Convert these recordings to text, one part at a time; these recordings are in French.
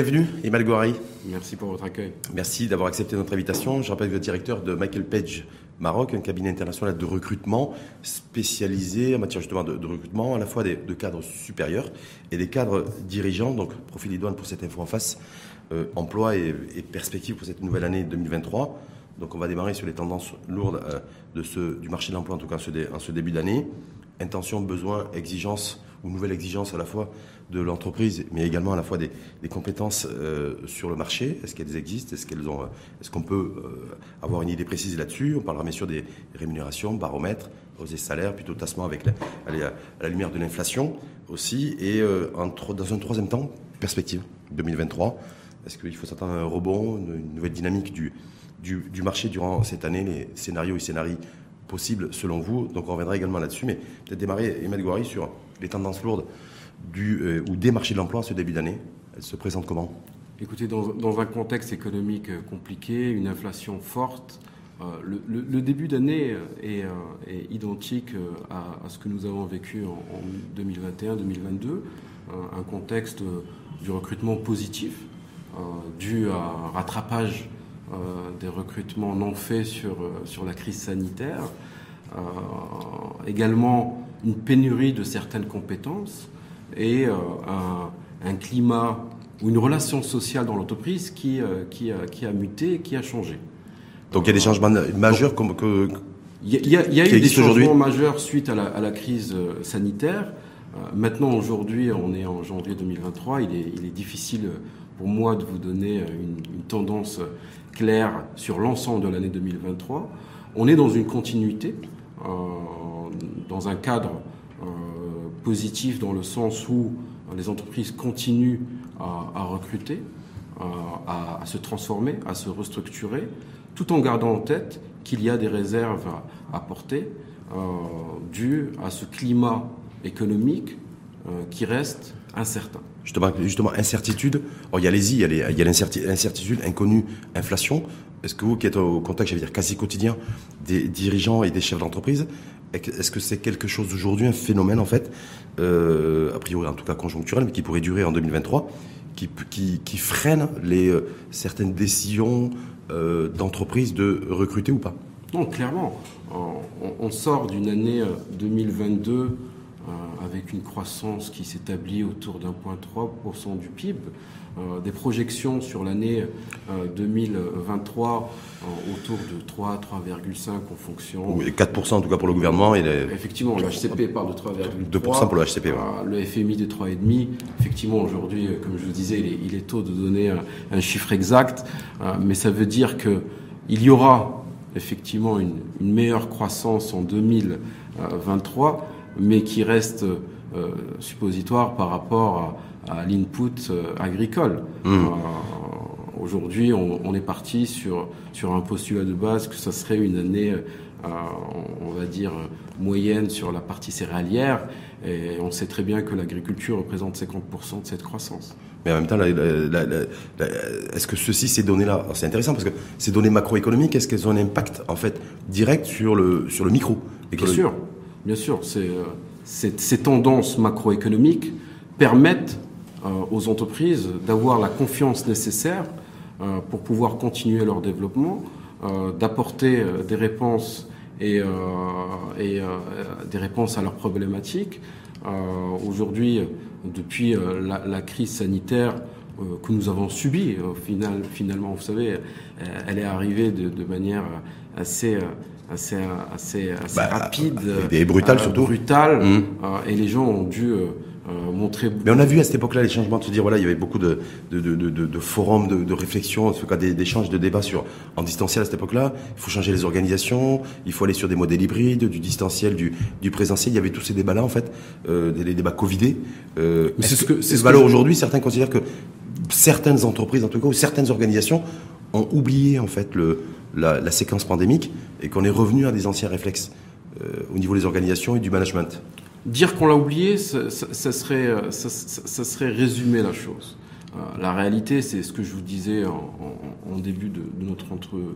Bienvenue, Emmanuel Gouari. Merci pour votre accueil. Merci d'avoir accepté notre invitation. Je rappelle que vous êtes directeur de Michael Page Maroc, un cabinet international de recrutement spécialisé en matière justement de, recrutement, à la fois des, de cadres supérieurs et des cadres dirigeants. Donc, profil idoine pour cette info en face, euh, emploi et, et perspective pour cette nouvelle année 2023. Donc, on va démarrer sur les tendances lourdes euh, de ce, du marché de l'emploi, en tout cas en ce, en ce début d'année. Intention, besoin, exigence ou nouvelle exigence à la fois de l'entreprise, mais également à la fois des, compétences euh, sur le marché. Est-ce qu'elles existent? Est-ce qu'elles ont Est-ce qu'on peut euh, avoir une idée précise là-dessus? On parlera bien sûr des rémunérations, baromètres, hausse des salaires, plutôt tassement avec la, à la lumière de l'inflation aussi. Et euh, dans un troisième temps, perspective 2023. Est-ce qu'il faut s'attendre à un rebond, une nouvelle dynamique du, marché durant cette année, les scénarios et scénarios possibles selon vous Donc on reviendra également là-dessus, mais peut-être démarrer, Emmanuel Gouari, sur les tendances lourdes du, euh, ou des marchés de l'emploi ce début d'année Elle se présente comment? Écoutez, dans, un contexte économique euh, compliqué, une inflation forte, euh, le, début d'année est, identique à, ce que nous avons vécu en, 2021-2022, un contexte du recrutement positif, dû à rattrapage des recrutements non faits sur, sur la crise sanitaire, également une pénurie de certaines compétences, et euh, un, climat ou une relation sociale dans l'entreprise qui, euh, qui, qui, a muté, qui a changé. Donc il y a des changements majeurs comme que... Il y a, y a eu des changements majeurs suite à la, à la crise euh, sanitaire. Maintenant, aujourd'hui, on est en janvier 2023, il est, il est difficile pour moi de vous donner une, une tendance claire sur l'ensemble de l'année 2023. On est dans une continuité, euh, dans un cadre positif dans le sens où euh, les entreprises continuent à, recruter, euh, à, se transformer, à se restructurer, tout en gardant en tête qu'il y a des réserves à apporter euh, dues à ce climat économique qui reste incertain. Justement, incertitude. il y a les il y a l'incertitude inconnue, inflation. Est-ce que vous qui êtes au contact, j'allais dire quasi quotidien, des dirigeants et des chefs d'entreprise, est-ce que c'est quelque chose d'aujourd'hui, un phénomène en fait, euh, a priori en tout cas conjoncturel, mais qui pourrait durer en 2023, qui, freine les, euh, certaines décisions euh, d'entreprise de recruter ou pas? Non, clairement. On, sort d'une année 2022 avec une croissance qui s'établit autour d'un point 3% du PIB. Euh, des projections sur l'année 2023 euh, euh, autour de 3, 3,5 en fonction. Oui, 4% en tout cas pour le gouvernement. Effectivement, le HCP parle de 3,3. 2% pour le HCP. Le FMI de 3,5. Effectivement, aujourd'hui, comme je vous disais, il est, tôt de donner un, chiffre exact, mais ça veut dire que il y aura effectivement une, meilleure croissance en 2023, mais qui reste suppositoire par rapport à à l'input euh, agricole. Mmh. Euh, aujourd'hui, on, est parti sur, sur un postulat de base que ça serait une année, euh, on va dire, moyenne sur la partie céréalière. Et on sait très bien que l'agriculture représente 50% de cette croissance. Mais en même temps, est-ce que ceci, ces données-là, c'est intéressant parce que ces données macroéconomiques, est-ce qu'elles ont un impact en fait direct sur le, sur le micro? Bien sûr, bien sûr. ces tendances macroéconomiques permettent aux entreprises d'avoir la confiance nécessaire euh, pour pouvoir continuer leur développement, euh, d'apporter des réponses et, et des réponses à leurs problématiques. Aujourd'hui, depuis la, crise sanitaire que nous avons subie, au final, finalement, vous savez, elle est arrivée de, manière assez assez assez, assez bah, rapide et brutale surtout brutale mmh. et les gens ont dû euh, montrer. Mais on a vu à cette époque-là les changements de se dire voilà, il y avait beaucoup de, de, de, de, de forums, de, de réflexion, en tout cas d'échanges, de débats sur en distanciel à cette époque-là. Il faut changer les organisations, il faut aller sur des modèles hybrides, du distanciel, du, du présentiel. Il y avait tous ces débats-là en fait, euh, des, débats Covidés. Euh, c'est ce que c'est ce valeur aujourd'hui. Certains considèrent que certaines entreprises, en tout cas, ou certaines organisations ont oublié en fait le, la, la séquence pandémique et qu'on est revenu à des anciens réflexes euh, au niveau des organisations et du management? Dire qu'on l'a oublié, ça, serait, ça, serait résumer la chose. Euh, la réalité, c'est ce que je vous disais en, début de, notre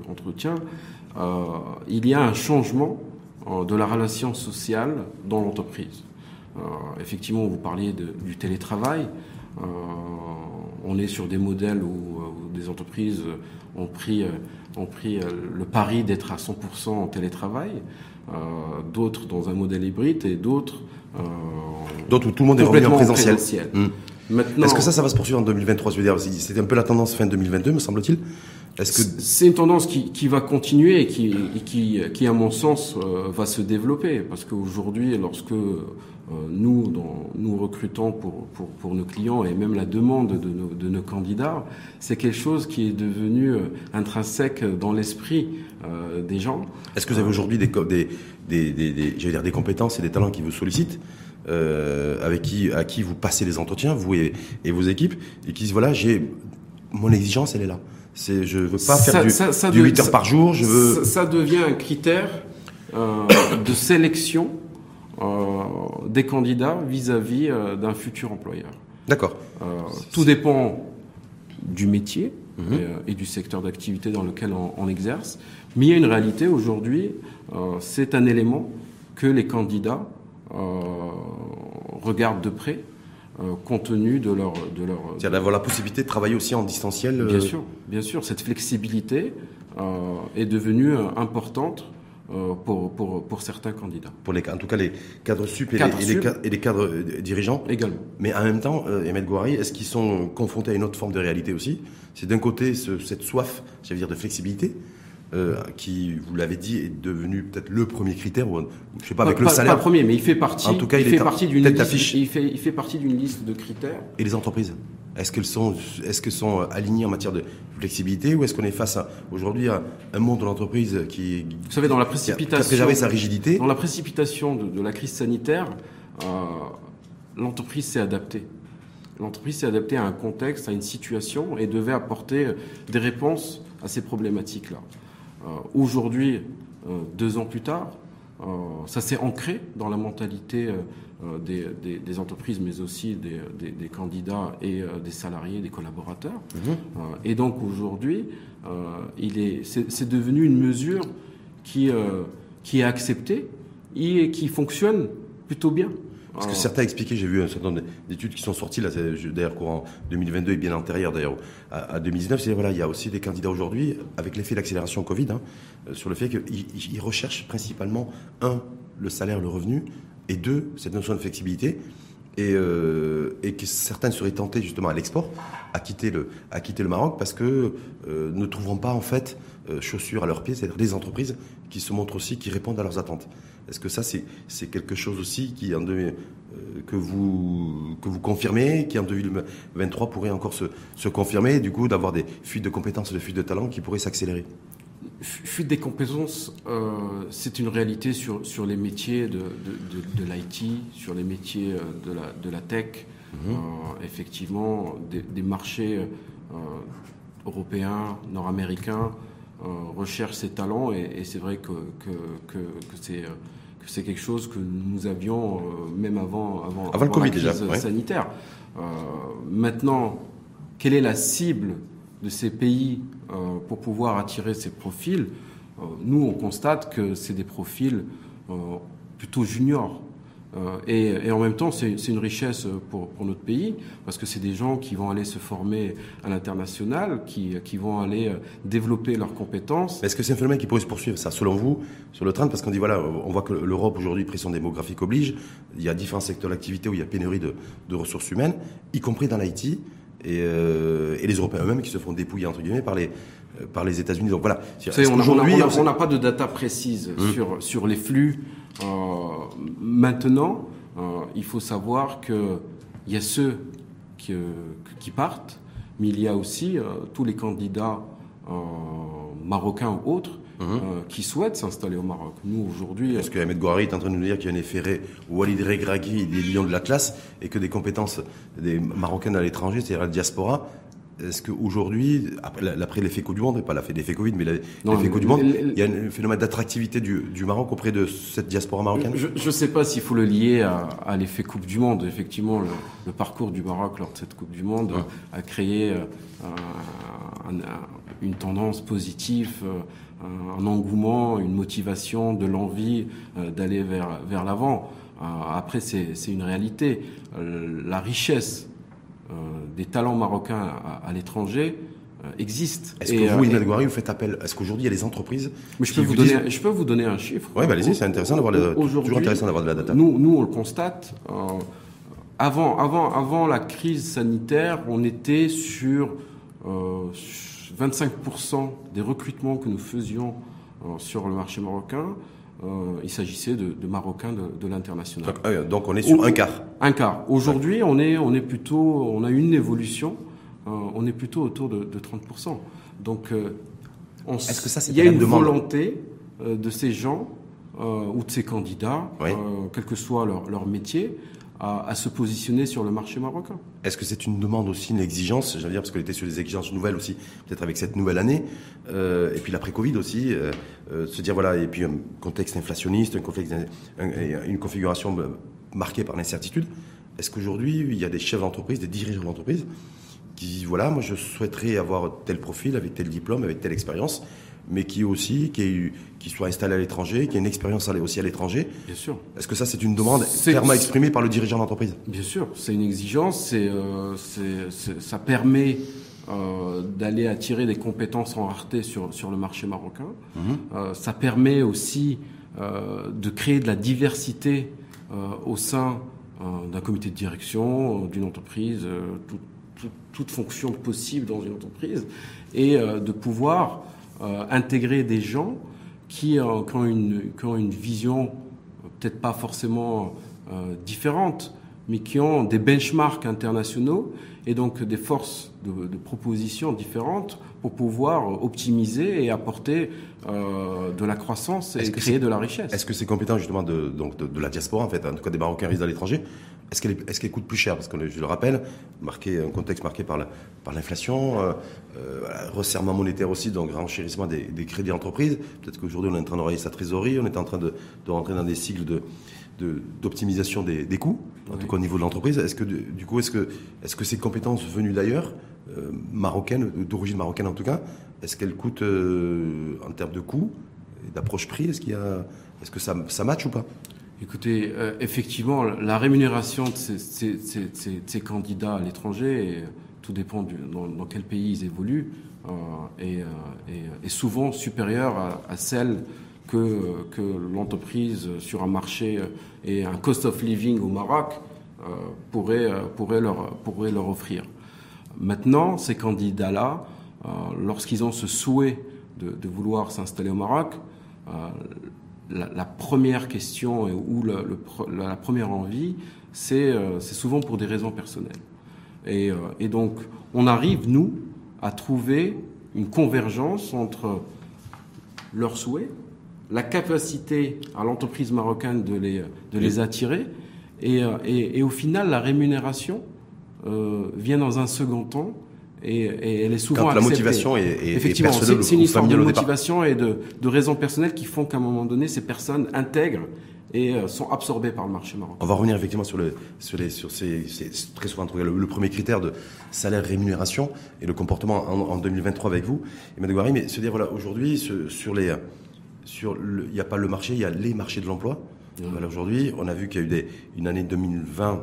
entretien. Euh, il y a un changement euh, de la relation sociale dans l'entreprise. effectivement, vous parliez du télétravail. on est sur des modèles où, des entreprises ont pris, ont pris le pari d'être à 100% en télétravail, d'autres dans un modèle hybride et d'autres d'autres où tout le monde est revenu en présentiel. Hmm. Est-ce que ça, ça va se poursuivre en 2023 C'était un peu la tendance fin 2022, me semble-t-il. Est-ce que c'est une tendance qui, qui, va continuer et qui, qui, qui à mon sens, euh, va se développer parce qu'aujourd'hui, lorsque euh, nous, dans, nous recrutons pour, pour, pour, nos clients et même la demande de nos, de nos candidats, c'est quelque chose qui est devenu euh, intrinsèque dans l'esprit des gens. Est-ce que vous avez aujourd'hui des, des, des, des, dire, des compétences et des talents qui vous sollicitent euh, avec qui, à qui vous passez les entretiens, vous et, et vos équipes, et qui disent voilà, j'ai mon exigence, elle est là. C'est, je veux pas faire du, 8 heures par jour. Je veux. Ça, devient un critère euh, de sélection euh, des candidats vis-à-vis euh, d'un futur employeur. D'accord. Euh, tout dépend du métier mhm. et, du secteur d'activité dans lequel on, on, exerce. Mais il y a une réalité aujourd'hui, c'est un élément que les candidats euh, regardent de près euh, compte tenu de leur de leur d'avoir la possibilité de travailler aussi en distanciel bien sûr bien sûr cette flexibilité euh, est devenue importante pour, pour, pour, certains candidats. Pour les, en tout cas, les cadres sup et, les, et, les, cadres dirigeants Également. Mais en même temps, euh, Gouari, est-ce qu'ils sont confrontés à une autre forme de réalité aussi? C'est d'un côté cette soif, j'allais dire, de flexibilité, euh, qui, vous l'avez dit, est devenu peut-être le premier critère, ou je sais pas, avec le salaire. Pas le premier, mais il fait partie. En tout cas, il, fait partie d'une liste. Il fait, il fait partie d'une liste de critères. Et les entreprises Est-ce qu'elles sont, qu'elles sont alignées en matière de flexibilité, ou est-ce qu'on est face à aujourd'hui à un monde de l'entreprise qui, vous savez, dans la précipitation, sa rigidité, dans la précipitation de, de la crise sanitaire, euh, l'entreprise s'est adaptée. L'entreprise s'est adaptée à un contexte, à une situation, et devait apporter des réponses à ces problématiques-là. Euh, aujourd'hui, euh, deux ans plus tard, euh, ça s'est ancré dans la mentalité des, entreprises, mais aussi des, candidats et des salariés, des collaborateurs. Mhm. et donc aujourd'hui, c'est devenu une mesure qui, qui est acceptée et qui fonctionne plutôt bien. Parce que certains expliquaient, j'ai vu un certain nombre d'études qui sont sorties, là, d'ailleurs, courant 2022 et bien antérieur d'ailleurs à, 2019, c'est voilà, il y a aussi des candidats aujourd'hui, avec l'effet d'accélération Covid, hein, euh, sur le fait qu'ils recherchent principalement, un, le salaire, le revenu, et deux, cette notion de flexibilité, et, euh, que certains seraient tentés justement à l'export, à quitter le, à quitter le Maroc, parce que euh, ne trouveront pas en fait euh, chaussures à leurs pieds, c'est-à-dire des entreprises qui se montrent aussi, qui répondent à leurs attentes. Est-ce que ça, c'est quelque chose aussi qui, que, vous, que vous confirmez, qui en 2023 pourrait encore se, se confirmer, du coup, d'avoir des fuites de compétences, des fuites de talents qui pourraient s'accélérer? Fuite des compétences, euh, c'est une réalité sur, sur les métiers de, de, de, l'IT, sur les métiers euh, de la, de la tech. Mhm. effectivement, des, des marchés européens, nord-américains recherchent ces talents et, et c'est vrai que, que, que, que c'est que c'est quelque chose que nous avions euh, même avant, avant, avant, le COVID la crise déjà, sanitaire. Euh, maintenant, quelle est la cible de ces pays euh, pour pouvoir attirer ces profils Nous, on constate que c'est des profils plutôt juniors. Euh, et, en même temps, c'est une richesse pour, notre pays, parce que c'est des gens qui vont aller se former à l'international, qui, vont aller euh, développer leurs compétences. Est-ce que c'est un phénomène qui pourrait se poursuivre, ça, selon vous, sur le train? Parce qu'on dit, voilà, on voit que l'Europe, aujourd'hui, pression démographique oblige, il y a différents secteurs d'activité où il y a pénurie de, ressources humaines, y compris dans l'IT, et, euh, et, les Européens eux-mêmes qui se font dépouiller, entre guillemets, par les, par les États-Unis. Donc voilà. on n'a pas de data précise hum. sur, sur les flux euh, maintenant, euh, il faut savoir qu'il y a ceux qui, euh, qui, partent, mais il y a aussi tous les candidats marocains ou autres mhm. qui souhaitent s'installer au Maroc. Nous, aujourd'hui... Est-ce que Ahmed Gouari est en train de nous dire qu'il y a un effet Walid Regragui des lions de la classe et que des compétences des Marocains à l'étranger, c'est-à-dire la diaspora, est-ce qu'aujourd'hui, après l'effet Coupe du Monde, pas l'effet Covid, mais l'effet Coupe du Monde, il y a un phénomène d'attractivité du, Maroc auprès de cette diaspora marocaine? Je ne sais pas s'il faut le lier à, l'effet Coupe du Monde. Effectivement, le, parcours du Maroc lors de cette Coupe du Monde a créé euh, une tendance positive, euh, un engouement, une motivation, de l'envie euh, d'aller vers, vers l'avant. Après, c'est une réalité. La richesse des talents marocains à, l'étranger existe. Est-ce que vous, Inad vous faites appel Est-ce qu'aujourd'hui, il y a des entreprises Mais je peux, vous donner, je peux vous donner un chiffre. Oui, bah, allez-y, c'est intéressant d'avoir toujours intéressant d'avoir de la data. Nous, nous, on le constate. avant, avant, avant la crise sanitaire, on était sur 25% des recrutements que nous faisions sur le marché marocain euh, il s'agissait de, Marocains de, l'international. Euh, donc, on est sur un quart. Un quart. Aujourd'hui, on est, on est plutôt, on a une évolution. Euh, on est plutôt autour de, 30%. Donc, est-ce que ça, il y a une volonté de ces gens ou de ces candidats, quel que soit leur, leur métier, à, se positionner sur le marché marocain. Est-ce que c'est une demande aussi, une exigence? J'allais dire parce qu'elle était sur des exigences nouvelles aussi, peut-être avec cette nouvelle année, euh, et puis l'après Covid aussi, euh, euh, se dire voilà, et puis un contexte inflationniste, une configuration marquée par l'incertitude. Est-ce qu'aujourd'hui il y a des chefs d'entreprise, des dirigeants d'entreprise qui disent voilà, moi je souhaiterais avoir tel profil avec tel diplôme, avec telle expérience, mais qui aussi, qui, qui soit installé à l'étranger, qui ait une expérience aussi à l'étranger. Bien sûr. Est-ce que ça, c'est une demande clairement exprimée par le dirigeant d'entreprise Bien sûr, c'est une exigence. C'est, euh, ça permet euh, d'aller attirer des compétences en rareté sur, sur le marché marocain. Mhm. Euh, ça permet aussi de créer de la diversité au sein d'un comité de direction, d'une entreprise, toute fonction possible dans une entreprise, et de pouvoir euh, intégrer des gens qui, euh, ont, une, qui ont une vision peut-être pas forcément euh, différente, mais qui ont des benchmarks internationaux et donc des forces de, de propositions différentes pour pouvoir optimiser et apporter euh, de la croissance et créer de la richesse. Est-ce que ces compétences justement de, donc de, la diaspora, en fait, en tout cas des Marocains résidant à l'étranger, est-ce qu'elles est qu coûtent plus cher? Parce que je le rappelle, marqué, un contexte marqué par l'inflation, par euh, euh, resserrement monétaire aussi, donc renchérissement des, des crédits d'entreprise. Peut-être qu'aujourd'hui on est en train d'enrayer sa trésorerie, on est en train de, de rentrer dans des cycles de d'optimisation des, des, coûts, en tout cas au niveau de l'entreprise. Est-ce que du coup, est-ce que, est-ce que ces compétences venues d'ailleurs, euh, marocaines, d'origine marocaine en tout cas, est-ce qu'elles coûtent en termes de coûts, d'approche prix? Est-ce qu'il y a, est-ce que ça, ça match ou pas? Écoutez, euh, effectivement, la rémunération de ces, candidats à l'étranger, tout dépend dans, quel pays ils évoluent, euh, est, euh, souvent supérieure à, celle que, l'entreprise sur un marché et un cost of living au Maroc pourrait, leur, offrir. Maintenant, ces candidats-là, lorsqu'ils ont ce souhait de vouloir s'installer au Maroc, la, première question ou la première envie, euh, c'est souvent pour des raisons personnelles. Euh, et, donc, on arrive, nous, à trouver une convergence entre leurs souhaits, la capacité à l'entreprise marocaine de les, de les attirer, et, euh, et, au final, la rémunération vient dans un second temps et, elle est souvent Quand la motivation est, est Effectivement, c'est une histoire de motivation et de, de raisons personnelles qui font qu'à un moment donné, ces personnes intègrent et euh, sont absorbées par le marché marocain. On va revenir effectivement sur, le, sur, les, sur ces, très souvent le, premier critère de salaire rémunération et le comportement en, 2023 avec vous, Emmanuel Gouari, mais se dire voilà aujourd'hui sur les sur il n'y a pas le marché, il y a les marchés de l'emploi. Voilà, aujourd'hui, on a vu qu'il y a eu des, une année 2020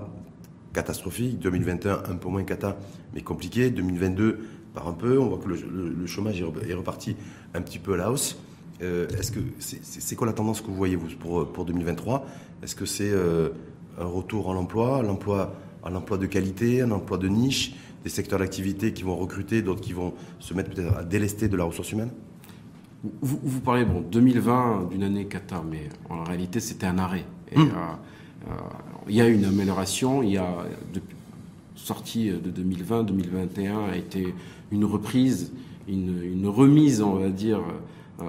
catastrophique. 2021, un peu moins cata, mais compliqué. 2022, par un peu. On voit que le, chômage est reparti un petit peu à la hausse. Euh, est-ce que c'est quoi la tendance que vous voyez vous pour, pour 2023 Est-ce que c'est euh, un retour à l'emploi, l'emploi à l'emploi de qualité, un emploi de niche, des secteurs d'activité qui vont recruter, d'autres qui vont se mettre peut-être à délester de la ressource humaine? Vous, vous, parlez bon 2020 d'une année cata, mais en réalité c'était un arrêt. Et, hum. euh, il y a une amélioration. Il y a depuis, sortie de 2020, 2021 a été une reprise, une, remise, on va dire, euh,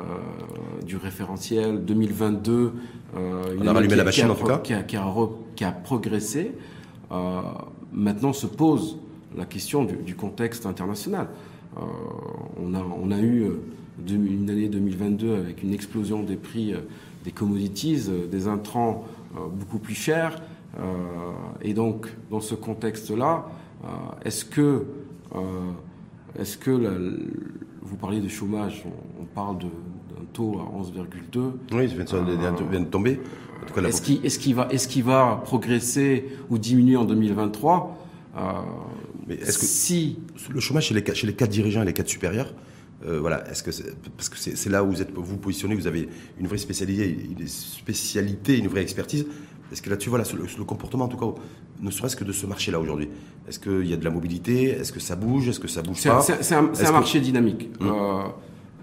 du référentiel. 2022, euh, on a rallumé la machine en tout cas, qui a, qui a, progressé. maintenant se pose la question du, contexte international. on, a, on a eu une année 2022 avec une explosion des prix des commodities, des intrants euh, beaucoup plus cher. Euh, et donc, dans ce contexte-là, euh, est-ce que, est-ce que vous parliez de chômage, on, parle d'un taux à 11,2. Oui, ça vient de tomber. Est-ce qu'il est qu va, est qu va progresser ou diminuer en 2023 Mais est-ce que si le chômage chez les, chez les cadres dirigeants et les cadres supérieurs, euh, voilà, est-ce que parce que c'est là où vous êtes vous positionnez, vous avez une vraie spécialité, une spécialité, une vraie expertise. Est-ce que là-dessus, voilà, le, le, comportement, en tout cas, ne serait-ce que de ce marché-là aujourd'hui Est-ce qu'il y a de la mobilité? Est-ce que ça bouge? Est-ce que ça bouge pas? C'est un, marché dynamique. Hum. Euh,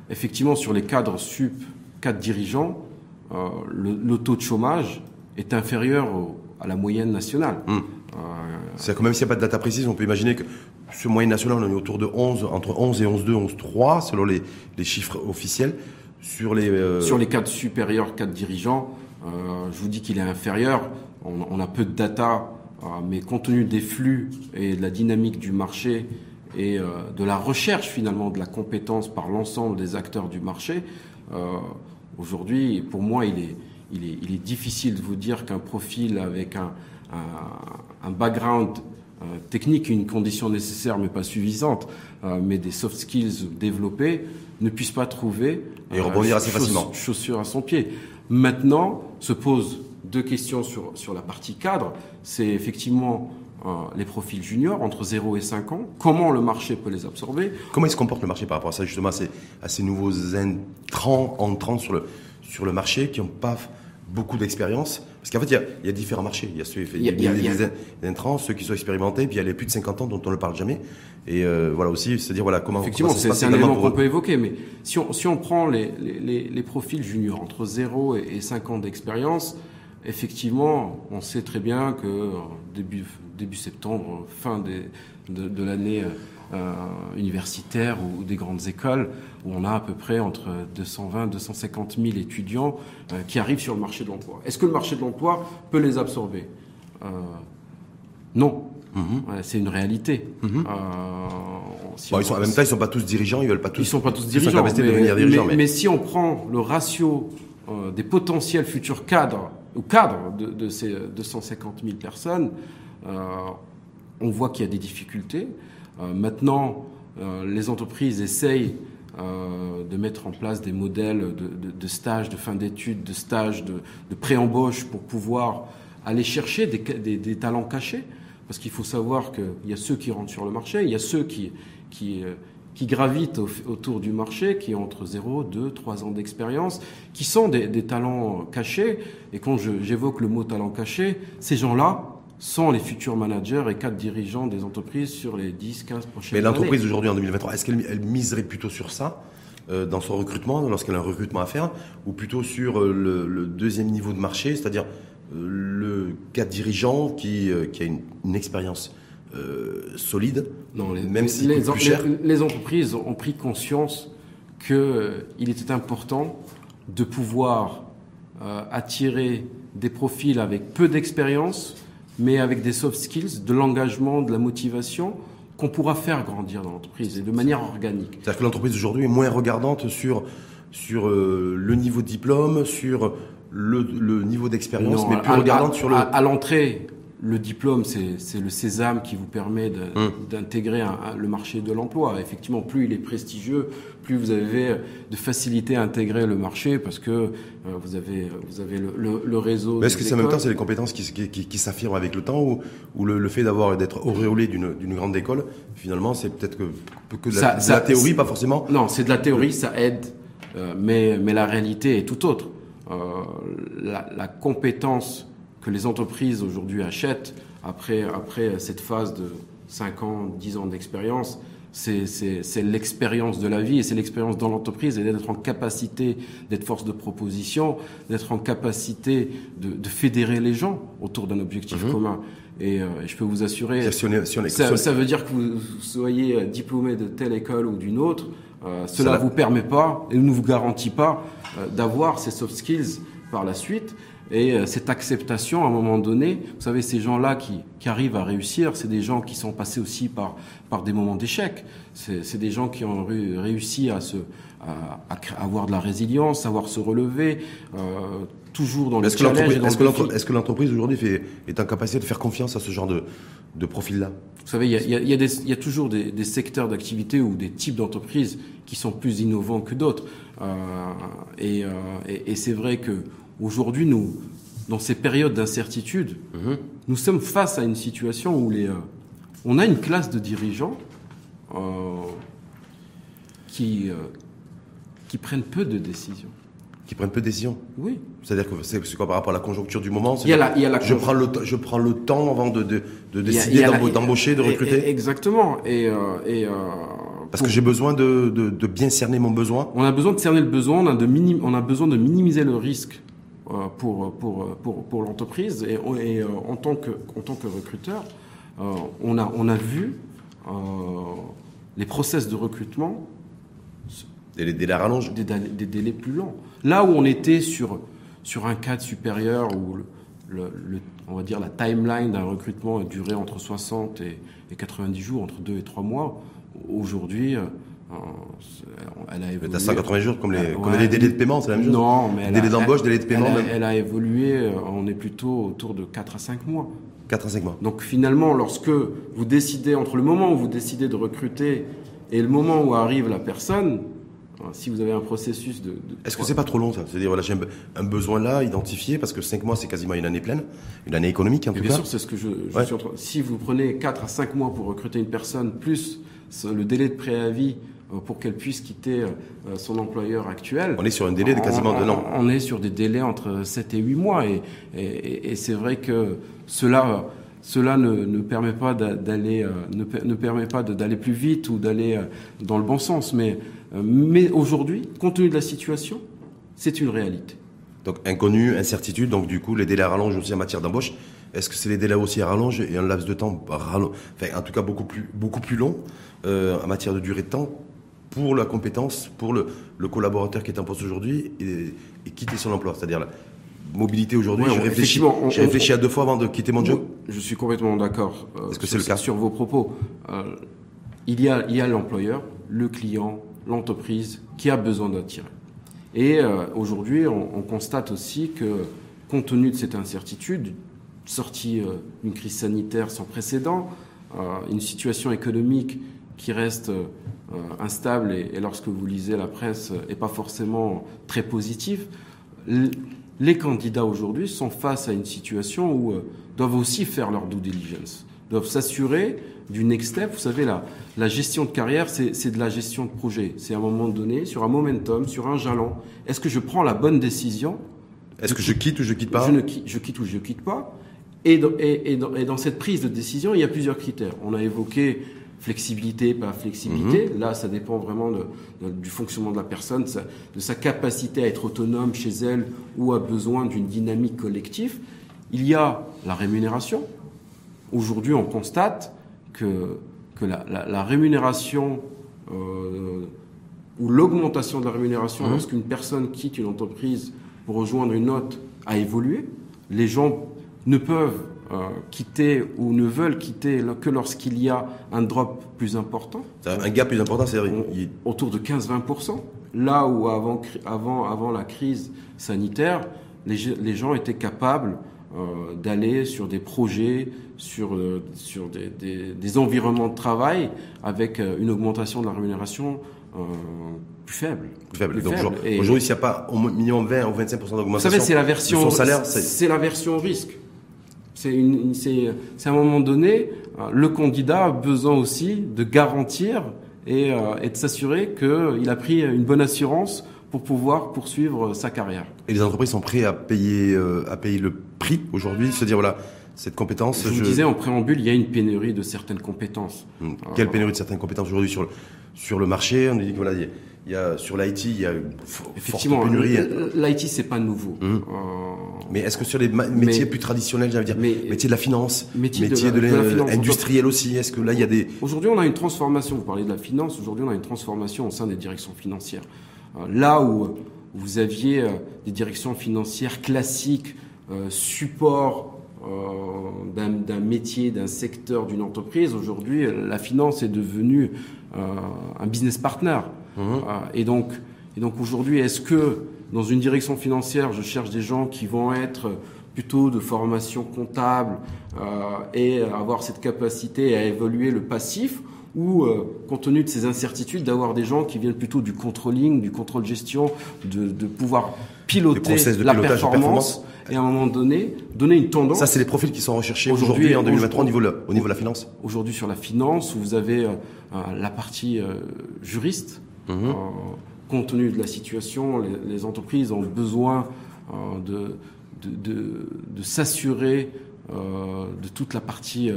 effectivement, sur les cadres sup, cadres dirigeants, euh, le, taux de chômage est inférieur à la moyenne nationale. Hum. C'est quand même s'il n'y a pas de data précise, on peut imaginer que sur moyenne nationale, on est autour de 11, entre 11 et 11,2, 11,3 selon les, les, chiffres officiels. Sur les, euh, sur les cadres supérieurs, cadres dirigeants, euh, je vous dis qu'il est inférieur. On, a peu de data, euh, mais compte tenu des flux et de la dynamique du marché et de la recherche finalement de la compétence par l'ensemble des acteurs du marché, aujourd'hui, pour moi, il est, il, est, il est difficile de vous dire qu'un profil avec un, un, un background euh, technique, une condition nécessaire mais pas suffisante, euh, mais des soft skills développés, ne puisse pas trouver et rebondir assez facilement chaussures à son pied. Maintenant, se posent deux questions sur, la partie cadre. C'est effectivement euh, les profils juniors entre 0 et 5 ans. Comment le marché peut les absorber Comment se comporte le marché par rapport à ça, justement, à ces, à ces nouveaux entrants, entrants sur le, sur le marché qui n'ont pas beaucoup d'expérience Parce qu'en fait, il y, a, différents marchés. Il y a ceux il y a, y intrants, ceux qui sont expérimentés, puis il y a les plus de 50 ans dont on ne parle jamais. Et euh, voilà aussi, c'est-à-dire voilà comment. Effectivement, c'est un élément qu'on peut évoquer, mais si on, si on prend les, les, les profils juniors entre 0 et 5 ans d'expérience, effectivement, on sait très bien que début, début septembre, fin des, de, de l'année euh, universitaires ou, des grandes écoles où on a à peu près entre 220 250 000 étudiants euh, qui arrivent sur le marché de l'emploi. Est-ce que le marché de l'emploi peut les absorber? Euh, Non. Mhm. c'est une réalité. Mhm. Si bon, ils sont, en même temps, ils sont pas tous dirigeants, ils veulent pas tous. Ils sont pas tous dirigeants. Mais, dirigeants mais, mais... si on prend le ratio des potentiels futurs cadres ou cadres de, de ces 250 000 personnes, on voit qu'il y a des difficultés. Euh, maintenant, euh, les entreprises essayent euh, de mettre en place des modèles de, de, de stages de fin d'études, de stages de, de pré-embauche pour pouvoir aller chercher des, talents cachés. Parce qu'il faut savoir qu'il y a ceux qui rentrent sur le marché, il y a ceux qui gravitent autour du marché, qui ont entre 0, 2, 3 ans d'expérience, qui sont des, des, talents cachés. Et quand j'évoque le mot talent caché, ces gens-là, sont les futurs managers et cadres dirigeants des entreprises sur les 10, 15 prochaines années. Mais l'entreprise aujourd'hui en 2023, est-ce qu'elle miserait plutôt sur ça euh, dans son recrutement, lorsqu'elle a un recrutement à faire, ou plutôt sur euh, le, deuxième niveau de marché, c'est-à-dire euh, le cadre dirigeant qui, qui a une, une expérience solide, non, les, même si les, plus cher. les, entreprises ont pris conscience qu'il était important de pouvoir attirer des profils avec peu d'expérience, mais avec des soft skills, de l'engagement, de la motivation qu'on pourra faire grandir dans l'entreprise et de manière organique. C'est-à-dire que l'entreprise aujourd'hui est moins regardante sur, sur euh, le niveau de diplôme, sur le, le niveau d'expérience, mais plus regardante sur le... à l'entrée, le diplôme, c'est le sésame qui vous permet hum. d'intégrer le marché de l'emploi. Effectivement, plus il est prestigieux, plus vous avez de facilité à intégrer le marché parce que euh, vous avez, vous avez le, le, réseau. Est-ce que c'est en même temps, c'est les compétences qui, qui, qui, s'affirment avec le temps ou, ou le, fait d'avoir d'être auréolé d'une grande école, finalement, c'est peut-être que, que de la, la théorie, pas forcément Non, c'est de la théorie, ça aide, euh, mais, mais la réalité est tout autre. Euh, la, la compétence que les entreprises aujourd'hui achètent après, après cette phase de 5 ans, 10 ans d'expérience, c'est l'expérience de la vie et c'est l'expérience dans l'entreprise et d'être en capacité d'être force de proposition, d'être en capacité de, de, fédérer les gens autour d'un objectif mhm. commun. Et euh, je peux vous assurer, ça, ça, veut dire que vous soyez diplômé de telle école ou d'une autre, euh, cela ne vous permet pas et ne vous garantit pas euh, d'avoir ces soft skills par la suite. Et euh, cette acceptation, à un moment donné, vous savez, ces gens-là qui, qui, arrivent à réussir, c'est des gens qui sont passés aussi par, par des moments d'échec. C'est des gens qui ont réussi à, se, à, à, avoir de la résilience, savoir se relever, euh, toujours dans le challenge. Est-ce que l'entreprise aujourd'hui est en capacité de faire confiance à ce genre de, de profil-là? Vous savez, il y a, y, a y a, toujours des, des secteurs d'activité ou des types d'entreprises qui sont plus innovants que d'autres. Euh, et, euh, et, et c'est vrai que Aujourd'hui, nous, dans ces périodes d'incertitude, mhm. nous sommes face à une situation où les, euh, on a une classe de dirigeants qui, qui prennent peu de décisions qui prennent peu de décisions. Oui. C'est-à-dire que c'est quoi par rapport à la conjoncture du moment il y a la, il y a la je, prends le, je prends le temps avant de, de, de décider d'embaucher, de recruter. Exactement. Et, euh, et euh, parce que j'ai besoin de, de, de, bien cerner mon besoin. On a besoin de cerner le besoin. On a, de minim, on a besoin de minimiser le risque euh, pour pour pour, pour l'entreprise. Et, et euh, en tant que en tant que recruteur, euh, on a on a vu les process de recrutement des délais rallongés. Des, des, délais plus longs. Là où on était sur, sur un cadre supérieur où le, le, on va dire la timeline d'un recrutement durait entre 60 et, et, 90 jours, entre 2 et 3 mois, aujourd'hui, euh, elle a évolué. 180 jours comme les, comme les délais de paiement, c'est la même chose Non, mais. Délais d'embauche, délais de paiement. Elle a, elle a, évolué, euh, on est plutôt autour de 4 à 5 mois. 4 à 5 mois. Donc finalement, lorsque vous décidez, entre le moment où vous décidez de recruter et le moment où arrive la personne, si vous avez un processus de... Est-ce que c'est pas trop long ça? C'est-à-dire, voilà, j'ai un, besoin là, identifié, parce que 5 mois, c'est quasiment une année pleine, une année économique en tout bien cas. sûr, c'est ce que je, je suis en train... Si vous prenez 4 à 5 mois pour recruter une personne, plus le délai de préavis euh, pour qu'elle puisse quitter euh, son employeur actuel. On est sur un délai de quasiment on, deux ans. On est sur des délais entre 7 et 8 mois. Et, et, et c'est vrai que cela cela ne, ne permet pas d'aller euh, ne, ne, permet pas d'aller plus vite ou d'aller dans le bon sens mais euh, mais aujourd'hui, compte tenu de la situation, c'est une réalité. Donc inconnu, incertitude, donc du coup les délais rallongent aussi en matière d'embauche. Est-ce que c'est les délais aussi rallongent et un laps de temps, enfin en tout cas beaucoup plus, beaucoup plus long euh, en matière de durée de temps pour la compétence, pour le, le collaborateur qui est en poste aujourd'hui et, et, quitter son emploi. C'est-à-dire la mobilité aujourd'hui, je réfléchis, j'ai réfléchi à deux fois avant de quitter mon job. Je suis complètement d'accord. Euh, Est-ce que c'est le cas Sur vos propos, euh, il y a, il y a l'employeur, le client, l'entreprise qui a besoin d'attirer. Et euh, aujourd'hui, on, on, constate aussi que, compte tenu de cette incertitude, sortie d'une crise sanitaire sans précédent, une situation économique qui reste instable et, et, lorsque vous lisez la presse, n'est pas forcément très positive, les candidats aujourd'hui sont face à une situation où euh, doivent aussi faire leur due diligence, doivent s'assurer du next step. Vous savez, la, la gestion de carrière, c'est de la gestion de projet. C'est à un moment donné, sur un momentum, sur un jalon. Est-ce que je prends la bonne décision? Est-ce que je quitte ou je quitte pas? Je, ne quitte, je quitte ou je quitte pas. Et dans, et, et, dans, et dans, cette prise de décision, il y a plusieurs critères. On a évoqué flexibilité, pas flexibilité. Mmh. Là, ça dépend vraiment de, de, du fonctionnement de la personne, de sa, capacité à être autonome chez elle ou a besoin d'une dynamique collective. Il y a la rémunération. Aujourd'hui, on constate que, que la, la, la rémunération euh, ou l'augmentation de la rémunération mmh. lorsqu'une personne quitte une entreprise pour rejoindre une autre a évolué. Les gens ne peuvent euh, quitter ou ne veulent quitter que lorsqu'il y a un drop plus important. Un gap plus important, c'est autour de 15-20%. Là où avant, avant, avant la crise sanitaire, les, les gens étaient capables euh, d'aller sur des projets, sur, euh, sur des, des, des, environnements de travail avec une augmentation de la rémunération plus faible. Plus faible. Plus Donc aujourd'hui, s'il n'y a pas au minimum 20 ou 25% d'augmentation, vous savez, c'est la version, son salaire, c'est la version risque. C'est à un moment donné, le candidat a besoin aussi de garantir et, euh, et de s'assurer qu'il a pris une bonne assurance pour pouvoir poursuivre sa carrière. Et les entreprises sont prêtes à payer, euh, à payer le prix aujourd'hui, se dire voilà, cette compétence. Je, je... vous disais en préambule, il y a une pénurie de certaines compétences. Hum. Quelle pénurie de certaines compétences aujourd'hui sur le, sur le marché On dit que voilà, il y a, sur l'IT, il y a une Effectivement, forte pénurie. L'IT, c'est pas nouveau. Hum. Euh... Mais est-ce que sur les métiers mais, plus traditionnels, j'allais dire, mais, métiers de la finance, métiers, métiers de, aussi, est-ce que là, il y a des... Aujourd'hui, on a une transformation, vous parlez de la finance, aujourd'hui, on a une transformation au sein des directions financières. Là où vous aviez euh, des directions financières classiques, euh, support euh, d'un métier, d'un secteur, d'une entreprise, aujourd'hui, la finance est devenue euh, un business partner. Mmh. et donc, et donc aujourd'hui, est-ce que dans une direction financière, je cherche des gens qui vont être plutôt de formation comptable euh, et avoir cette capacité à évoluer le passif ou, euh, compte tenu de ces incertitudes, d'avoir des gens qui viennent plutôt du controlling, du contrôle gestion, de, de pouvoir piloter la performance, et à un moment donné donner une tendance. Ça, c'est les profils qui sont recherchés aujourd'hui en 2023 au niveau, au niveau de la finance. Aujourd'hui sur la finance, vous avez euh, euh, la partie euh, juriste. Mhm. compte tenu de la situation, les, entreprises ont besoin de, de, de, s'assurer de toute la partie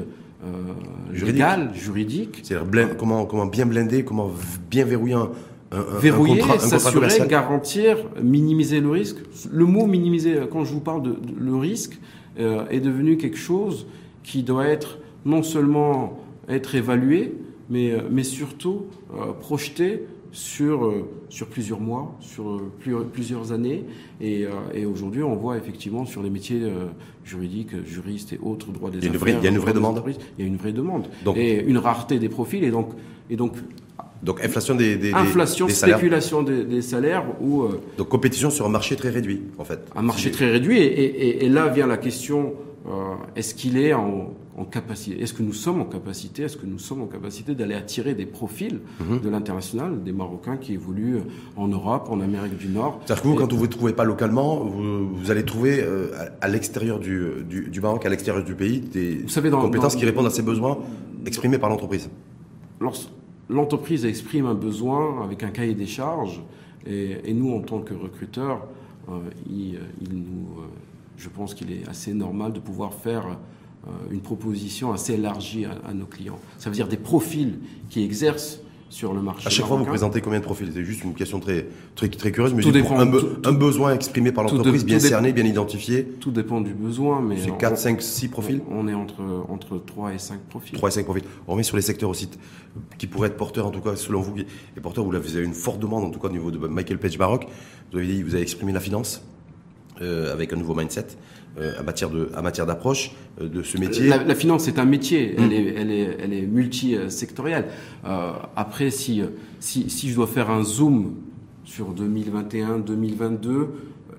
légale, juridique. C'est-à-dire comment, comment bien blinder, comment bien verrouiller un, Verrouiller, s'assurer, garantir, minimiser le risque. Le mot minimiser, quand je vous parle de, le risque, euh, est devenu quelque chose qui doit être non seulement être évalué, mais, euh, mais surtout euh, projeté sur, sur plusieurs mois, sur plusieurs années. Et, et aujourd'hui, on voit effectivement sur les métiers juridiques, juristes et autres droits des il affaires. il y a une vraie demande. Il y a une vraie demande. et une rareté des profils. Et donc, et donc donc inflation des, des inflation, spéculation des, salaires ou euh, donc compétition sur un marché très réduit en fait. Un marché très réduit et, et, là vient la question euh, est-ce qu'il est en, en capacité Est-ce que nous sommes en capacité Est-ce que nous sommes en capacité d'aller attirer des profils mhm. de l'international, des Marocains qui évoluent en Europe, en Amérique du Nord C'est-à-dire que vous, quand vous ne trouvez pas localement, vous, allez trouver euh, à, l'extérieur du, du, du, Maroc, à l'extérieur du pays, des compétences qui répondent à ces besoins exprimés par l'entreprise l'entreprise exprime un besoin avec un cahier des charges, et, nous, en tant que recruteurs, euh, nous, euh, je pense qu'il est assez normal de pouvoir faire euh, une proposition assez élargie à, nos clients. Ça veut dire des profils qui exercent sur le marché. À chaque fois, vous présentez combien de profils C'est juste une question très, très, très curieuse, mais un, besoin exprimé par l'entreprise, bien cerné, bien identifié. Tout dépend du besoin, mais. C'est 4, 5, 6 profils On est entre, entre 3 et 5 profils. 3 et 5 profils. On remet sur les secteurs aussi qui pourraient être porteurs, en tout cas, selon vous, et porteurs, vous avez une forte demande, en tout cas, au niveau de Michael Page Maroc. Vous avez dit, vous avez exprimé la finance, euh, avec un nouveau mindset. Euh, en matière de, en matière d'approche euh, de ce métier. La, finance est un métier, elle, mmh. est, elle, est, elle est multisectorielle. Euh, après, si, si, si je dois faire un zoom sur 2021, 2022,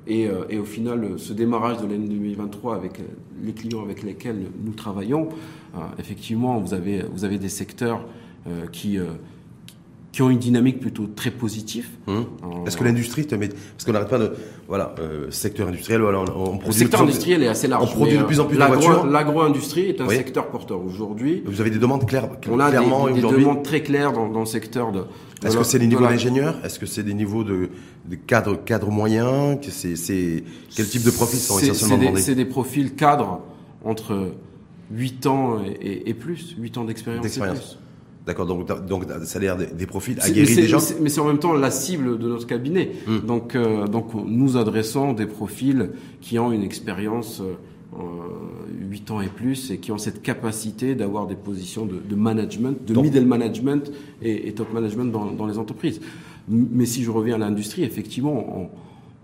et, et, au final, ce démarrage de l'année 2023 avec les clients avec lesquels nous travaillons, effectivement, vous avez, vous avez des secteurs qui, qui ont une dynamique plutôt très positive. Hum. Est-ce que l'industrie te met... Parce qu'on n'arrête pas de... Voilà, euh, secteur industriel, voilà, on, produit... Le secteur industriel est assez large. On produit de plus en plus de voitures. L'agro-industrie est un secteur porteur aujourd'hui. Vous avez des demandes claires On a clairement des, des demandes très claires dans, dans le secteur de... Est-ce que c'est des niveaux d'ingénieurs? Est-ce que c'est des niveaux de, de cadres cadre moyens? C'est, Quel type de profils sont essentiellement demandés? C'est des profils cadres entre 8 ans et, et plus, 8 ans d'expérience et plus. D'accord, donc, donc ça a l'air des, profils aguerris déjà. Mais c'est en même temps la cible de notre cabinet. Hmm. Donc, euh, donc nous adressons des profils qui ont une expérience euh, 8 ans et plus et qui ont cette capacité d'avoir des positions de, de management, de middle management et, et top management dans, dans, les entreprises. Mais si je reviens à l'industrie, effectivement, on,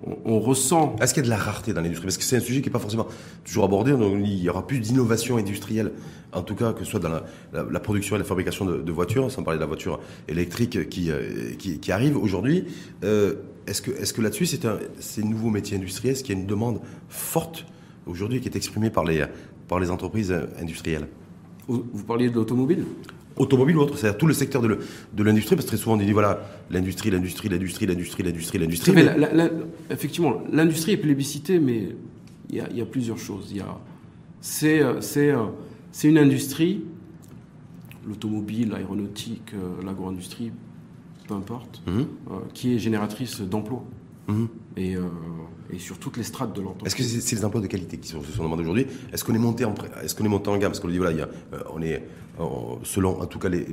on, ressent. Est-ce qu'il y a de la rareté dans l'industrie? Parce que c'est un sujet qui n'est pas forcément toujours abordé. Donc il y aura plus d'innovation industrielle, en tout cas que ce soit dans la, production et la fabrication de, voitures, sans parler de la voiture électrique qui, euh, qui, arrive aujourd'hui. Euh, est-ce que, est que là-dessus, c'est un, ces nouveaux métiers industriels, est-ce qu'il y a une demande forte aujourd'hui qui est exprimée par les, par les entreprises industrielles? Vous parliez de l'automobile? Automobile ou autre, c'est-à-dire tout le secteur de l'industrie, parce que très souvent on dit voilà, l'industrie, l'industrie, l'industrie, l'industrie, l'industrie, l'industrie. effectivement, l'industrie est plébiscitée, mais il y a, plusieurs choses. Il c'est, c'est, c'est une industrie, l'automobile, l'aéronautique, euh, l'agro-industrie, peu importe, mhm. euh, qui est génératrice d'emplois. Mhm. Et, euh, et, sur toutes les strates de l'entreprise. Est-ce que c'est, les emplois de qualité qui sont, se sont demandés aujourd'hui? Est-ce qu'on est monté en est-ce qu'on est monté en gamme? Parce qu'on dit voilà, il y a, on est selon en tout cas les,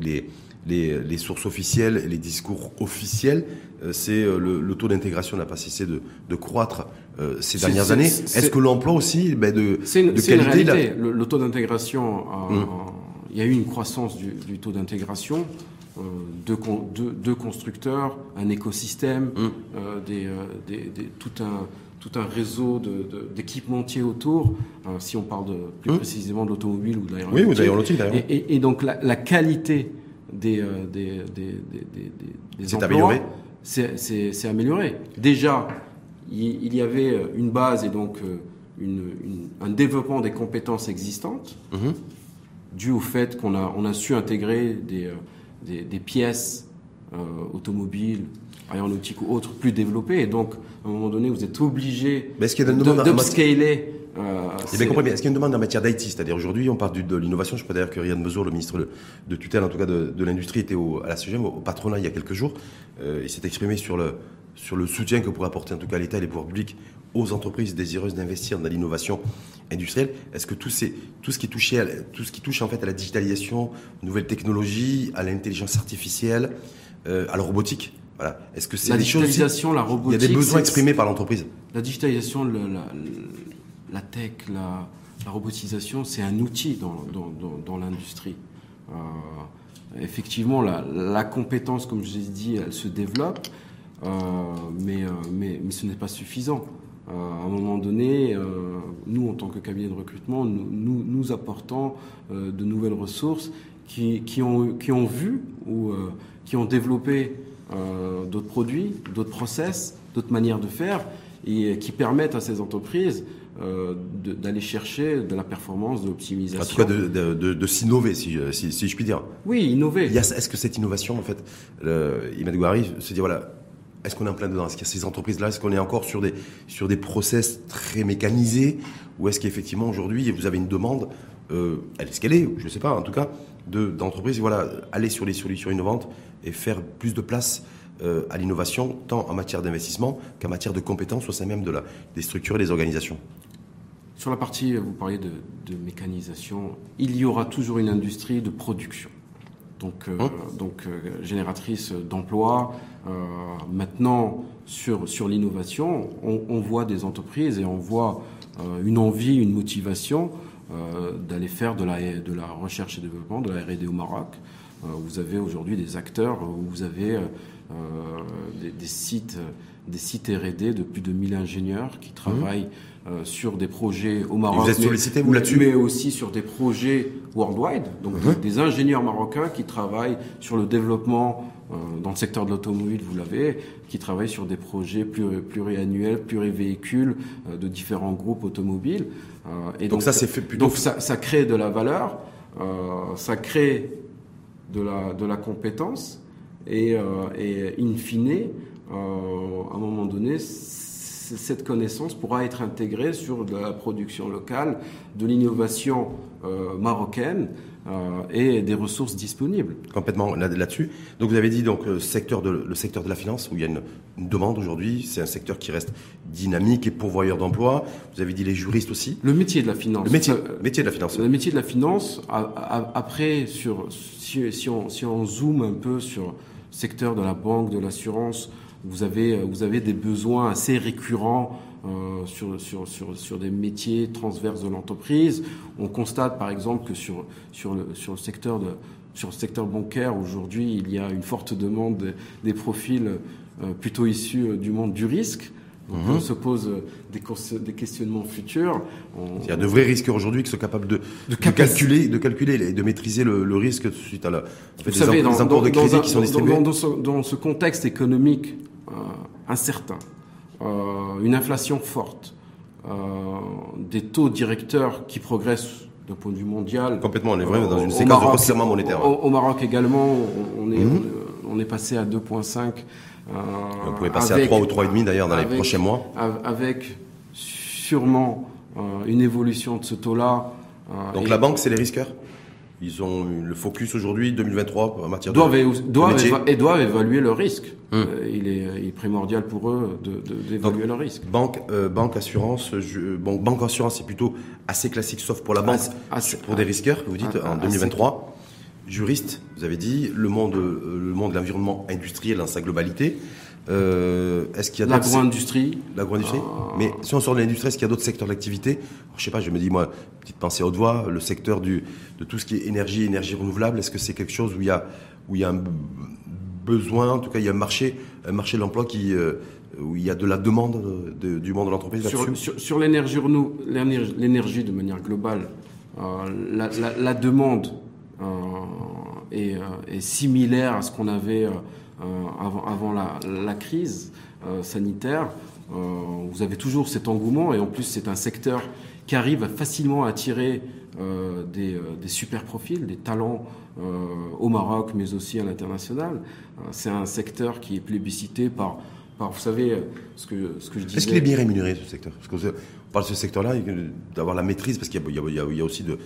les, les, sources officielles et les discours officiels, euh, c'est euh, le, taux d'intégration n'a pas cessé de, de croître euh, ces dernières années. Est-ce que l'emploi aussi ben de, de qualité le, taux d'intégration, hum. il y a eu une croissance du, du taux d'intégration. Deux, deux, constructeurs, un écosystème, hum. des, des, des, tout un tout un réseau d'équipementiers de, autour, euh, si on parle de, plus précisément de l'automobile ou de l'aéronautique. Oui, ou l'aéronautique d'ailleurs. Et, et, donc la, la qualité des, euh, des, des, des, C'est amélioré C'est amélioré. Déjà, il, y avait une base et donc euh, une, un développement des compétences existantes, mmh. dû au fait qu'on a, on a su intégrer des, des, pièces automobiles, aéronautiques ou autres plus développés. Et donc, à un moment donné, vous êtes obligé d'upscaler euh, bien Est-ce qu'il y a une demande en matière d'IT C'est-à-dire aujourd'hui, on parle de, l'innovation. Je crois d'ailleurs que Riyad Mezour, le ministre de, tutelle, en tout cas de, l'industrie, était au, à la CGM, au, patronat il y a quelques jours. Euh, il s'est exprimé sur le, sur le soutien que pourrait apporter en tout cas l'État et les pouvoirs publics aux entreprises désireuses d'investir dans l'innovation industrielle. Est-ce que tout, tout, ce qui touche tout ce qui touche en fait à la digitalisation, aux nouvelles technologies, à l'intelligence artificielle, euh, à la robotique, voilà. Est-ce que c'est la digitalisation, la robotique Il y a des besoins exprimés par l'entreprise. La digitalisation, la, la tech, la, robotisation, c'est un outil dans, l'industrie. Euh, effectivement, la, compétence, comme je l'ai dit, elle se développe, euh, mais, euh, mais, mais, ce n'est pas suffisant. à un moment donné, nous, en tant que cabinet de recrutement, nous, nous, apportons de nouvelles ressources qui, qui, ont, qui ont vu ou qui ont développé d'autres produits, d'autres process, d'autres manières de faire, et qui permettent à ces entreprises euh, d'aller chercher de la performance, de l'optimisation. En tout cas, de, de, de, s'innover, si, si, si, je puis dire. Oui, innover. Est-ce que cette innovation, en fait, le, Imad Gouari se dit, voilà, est-ce qu'on est en plein dedans? Est-ce qu'il y a ces entreprises-là? Est-ce qu'on est encore sur des, sur des process très mécanisés? Ou est-ce qu'effectivement, aujourd'hui, vous avez une demande, euh, elle est ce qu'elle est, je ne sais pas, en tout cas, d'entreprises, voilà, aller sur les solutions innovantes et faire plus de place euh, à l'innovation, tant en matière d'investissement qu'en matière de compétences au sein même de la, des structures et des organisations sur la partie, vous parliez de, mécanisation, il y aura toujours une industrie de production. Donc, euh, hein donc euh, génératrice d'emplois. Euh, maintenant, sur, sur l'innovation, on, voit des entreprises et on voit une envie, une motivation d'aller faire de la, de la recherche et développement, de la R&D au Maroc. Vous avez aujourd'hui des acteurs, vous avez des, des, sites, des sites R&D de plus de 1000 ingénieurs qui travaillent euh, sur des projets au Maroc. vous êtes sollicité, vous, là-dessus Mais aussi sur des projets worldwide, donc uh-huh. des, ingénieurs marocains qui travaillent sur le développement euh, dans le secteur de l'automobile, vous l'avez, qui travaillent sur des projets pluriannuels, plurivéhicules euh, de différents groupes automobiles. et donc, ça, c'est fait plutôt... Donc ça, ça, crée de la valeur, ça crée de la, compétence, et, et in fine, à un moment donné, cette connaissance pourra être intégrée sur la production locale, de l'innovation euh, marocaine euh, et des ressources disponibles. Complètement là-dessus. Donc vous avez dit donc le secteur de, le secteur de la finance où il y a une, demande aujourd'hui, c'est un secteur qui reste dynamique et pourvoyeur d'emplois. Vous avez dit les juristes aussi. Le métier de la finance. Le métier, métier de la finance. Le métier de la finance. Après, sur, si, si, on, si on zoome un peu sur le secteur de la banque, de l'assurance, vous avez, vous avez des besoins assez récurrents euh, sur, sur, sur, sur, des métiers transverses de l'entreprise. On constate par exemple que sur, sur, le, sur, le, secteur de, sur le secteur bancaire, aujourd'hui, il y a une forte demande des, profils euh, plutôt issus euh, du monde du risque. Donc mhm. on se pose des, des questionnements futurs. Il y a de vrais risques aujourd'hui qui sont capables de, de, calculer, de calculer et de maîtriser le, le risque suite à la, Vous savez, dans, de crédit qui sont distribués. Dans, ce, dans, ce, contexte économique euh, incertain, une inflation forte, euh, des taux directeurs qui progressent d'un point de vue mondial. Complètement, on est vraiment dans une séquence de resserrement monétaire. Au, Maroc également, on est, mhm. on, est passé à 2,5. on pourrait passer à 3 ou 3,5 d'ailleurs dans les prochains mois. Avec sûrement une évolution de ce taux-là. Donc la banque, c'est les risqueurs? Ils ont le focus aujourd'hui 2023 en matière doivent de, doivent, et doivent évaluer le risque. Hum. Euh, il, est, primordial pour eux d'évaluer le risque. Banque, euh, banque assurance, bon, banque assurance c'est plutôt assez classique, sauf pour la banque, pour des risqueurs, vous dites en 2023. Juriste, vous avez dit le monde, euh, le monde de l'environnement industriel dans sa globalité. Euh, est-ce qu'il y a l'agro-industrie L'agro-industrie. Ah. Mais si on sort de l'industrie, est-ce qu'il y a d'autres secteurs d'activité? Je sais pas. Je me dis moi, petite pensée haute voix, le secteur du de tout ce qui est énergie, énergie renouvelable. Est-ce que c'est quelque chose où il y a où il y a un besoin, en tout cas il y a un marché, un marché de l'emploi qui euh, où il y a de la demande du monde de l'entreprise sur, sur, sur l'énergie l'énergie de manière globale, euh, la, la, la, demande euh, est, est, similaire à ce qu'on avait avant, avant la, la, crise euh, sanitaire. vous avez toujours cet engouement et en plus c'est un secteur qui arrive facilement à attirer des, des, super profils, des talents au Maroc mais aussi à l'international. c'est un secteur qui est plébiscité par vous savez, euh, ce que, ce que je disais. Est-ce qu'il est bien rémunéré, ce secteur? Parce qu'on parle de ce secteur-là, d'avoir la maîtrise, parce qu'il y, a aussi de,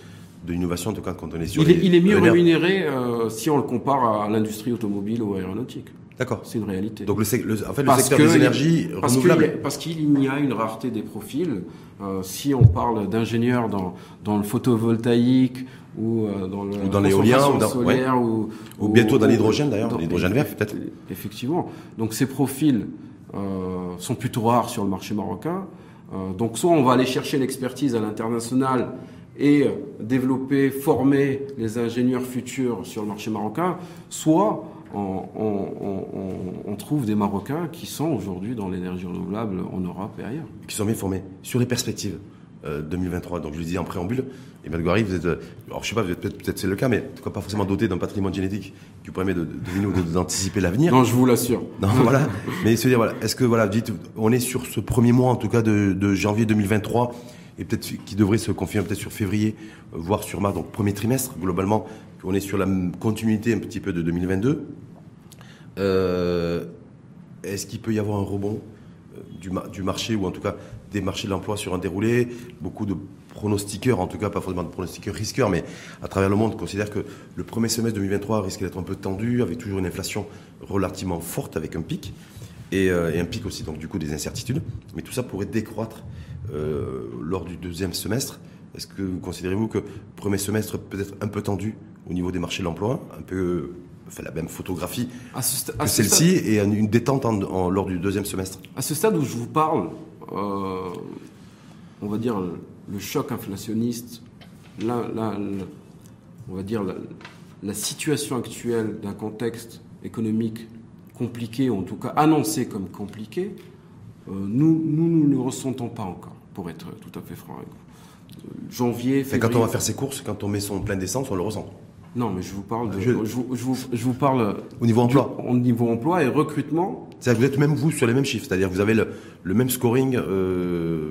l'innovation, en tout cas, quand on est sur. Il, est, il est mieux rémunéré euh, si on le compare à l'industrie automobile ou aéronautique. D'accord. C'est une réalité. Donc, le, en fait, le secteur des énergies parce renouvelables. parce qu'il y a une rareté des profils. Euh, si on parle d'ingénieurs dans, dans le photovoltaïque ou dans le ou dans l'éolien ou, dans, ou, ou, bientôt dans l'hydrogène d'ailleurs, l'hydrogène vert peut-être. Effectivement. Donc ces profils euh, sont plutôt rares sur le marché marocain. Euh, donc soit on va aller chercher l'expertise à l'international et développer, former les ingénieurs futurs sur le marché marocain, soit on, on, trouve des Marocains qui sont aujourd'hui dans l'énergie renouvelable en Europe et ailleurs. Qui sont bien formés. Sur les perspectives, 2023. Euh, Donc je le disais en préambule, Emmanuel Gouari, vous êtes, euh, alors je sais pas, peut-être c'est le cas, mais en tout cas pas forcément doté d'un patrimoine génétique qui vous permet de deviner ou d'anticiper l'avenir. Non, je vous l'assure. Non, voilà. Mais se dire, voilà, est-ce que voilà, dites, on est sur ce premier mois en tout cas de, janvier 2023 et peut-être qui devrait se confirmer peut-être sur février, euh, voire sur mars, donc premier trimestre globalement, qu'on est sur la continuité un petit peu de 2022. est-ce qu'il peut y avoir un rebond du, du marché ou en tout cas des marchés de l'emploi sur un déroulé? Beaucoup de pronostiqueurs, en tout cas pas forcément de pronostiqueurs risqueurs, mais à travers le monde, considèrent que le premier semestre 2023 risque d'être un peu tendu, avec toujours une inflation relativement forte, avec un pic, euh, et, un pic aussi, donc du coup des incertitudes. Mais tout ça pourrait décroître euh, lors du deuxième semestre. Est-ce que considérez-vous que le premier semestre peut être un peu tendu au niveau des marchés de l'emploi, un peu fait la même photographie que celle-ci, et une détente lors du deuxième semestre? À ce stade où je vous parle, euh, on va dire, le choc inflationniste, on va dire la, situation actuelle d'un contexte économique compliqué, ou en tout cas annoncé comme compliqué, euh, nous, nous, ne le ressentons pas encore, pour être tout à fait franc avec vous. Euh, janvier, février... quand on va faire ses courses, quand on met son plein d'essence, on le ressent. Non, mais je vous parle de, je, vous, parle au niveau emploi, au niveau emploi et recrutement. C'est-à-dire que vous êtes même vous sur les mêmes chiffres, c'est-à-dire que vous avez le, même scoring euh,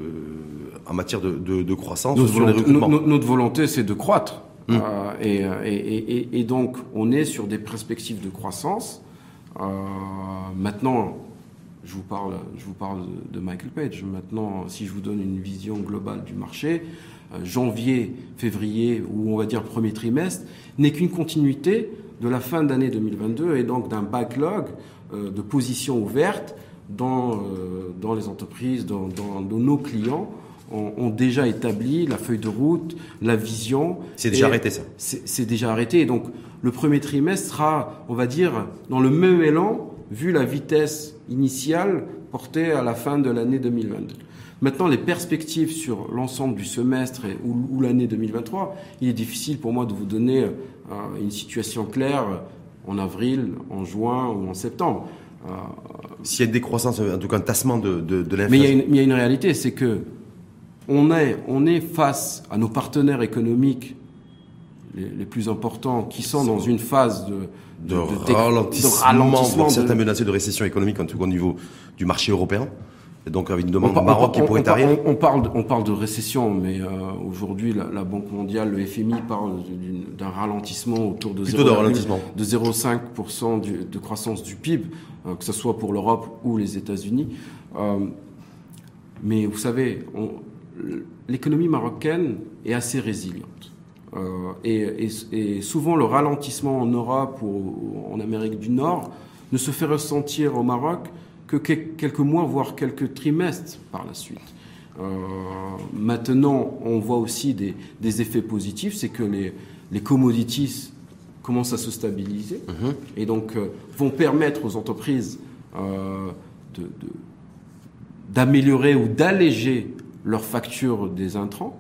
en matière de, croissance notre volonté, Notre volonté, c'est de croître, hum. euh, et, et, donc on est sur des perspectives de croissance. Euh, maintenant, je vous parle, je vous parle de Michael Page. Maintenant, si je vous donne une vision globale du marché, euh, janvier, février ou on va dire premier trimestre, n'est qu'une continuité de la fin d'année 2022 et donc d'un backlog euh, de positions ouvertes dans, euh, dans les entreprises, dans, nos clients ont, déjà établi la feuille de route, la vision. C'est déjà arrêté ça C'est déjà arrêté. Et donc le premier trimestre sera, on va dire, dans le même élan vu la vitesse initiale portée à la fin de l'année 2022. Maintenant, les perspectives sur l'ensemble du semestre ou, l'année 2023, il est difficile pour moi de vous donner euh, une situation claire en avril, en juin ou en septembre. Euh, S'il y a une décroissance, en tout cas un tassement de, de, l'inflation. Mais il y, a une, réalité, c'est que on est, on est face à nos partenaires économiques les, plus importants qui sont dans une phase de, de, ralentissement, certains menacés de récession économique, en tout cas au niveau du marché européen donc avec une demande on, Maroc qui pourrait arriver. On, parle, on parle de récession, mais euh, aujourd'hui la, Banque mondiale, le FMI parle d'un ralentissement autour de 0,5% de croissance du PIB, euh, que ce soit pour l'Europe ou les États-Unis. Euh, mais vous savez, l'économie marocaine est assez résiliente. Et, et, souvent le ralentissement en Europe ou en Amérique du Nord ne se fait ressentir au Maroc que quelques mois, voire quelques trimestres par la suite. Euh, maintenant, on voit aussi des, effets positifs, c'est que les, les, commodities commencent à se stabiliser mhm. et donc euh, vont permettre aux entreprises euh, d'améliorer ou d'alléger leur facture des intrants.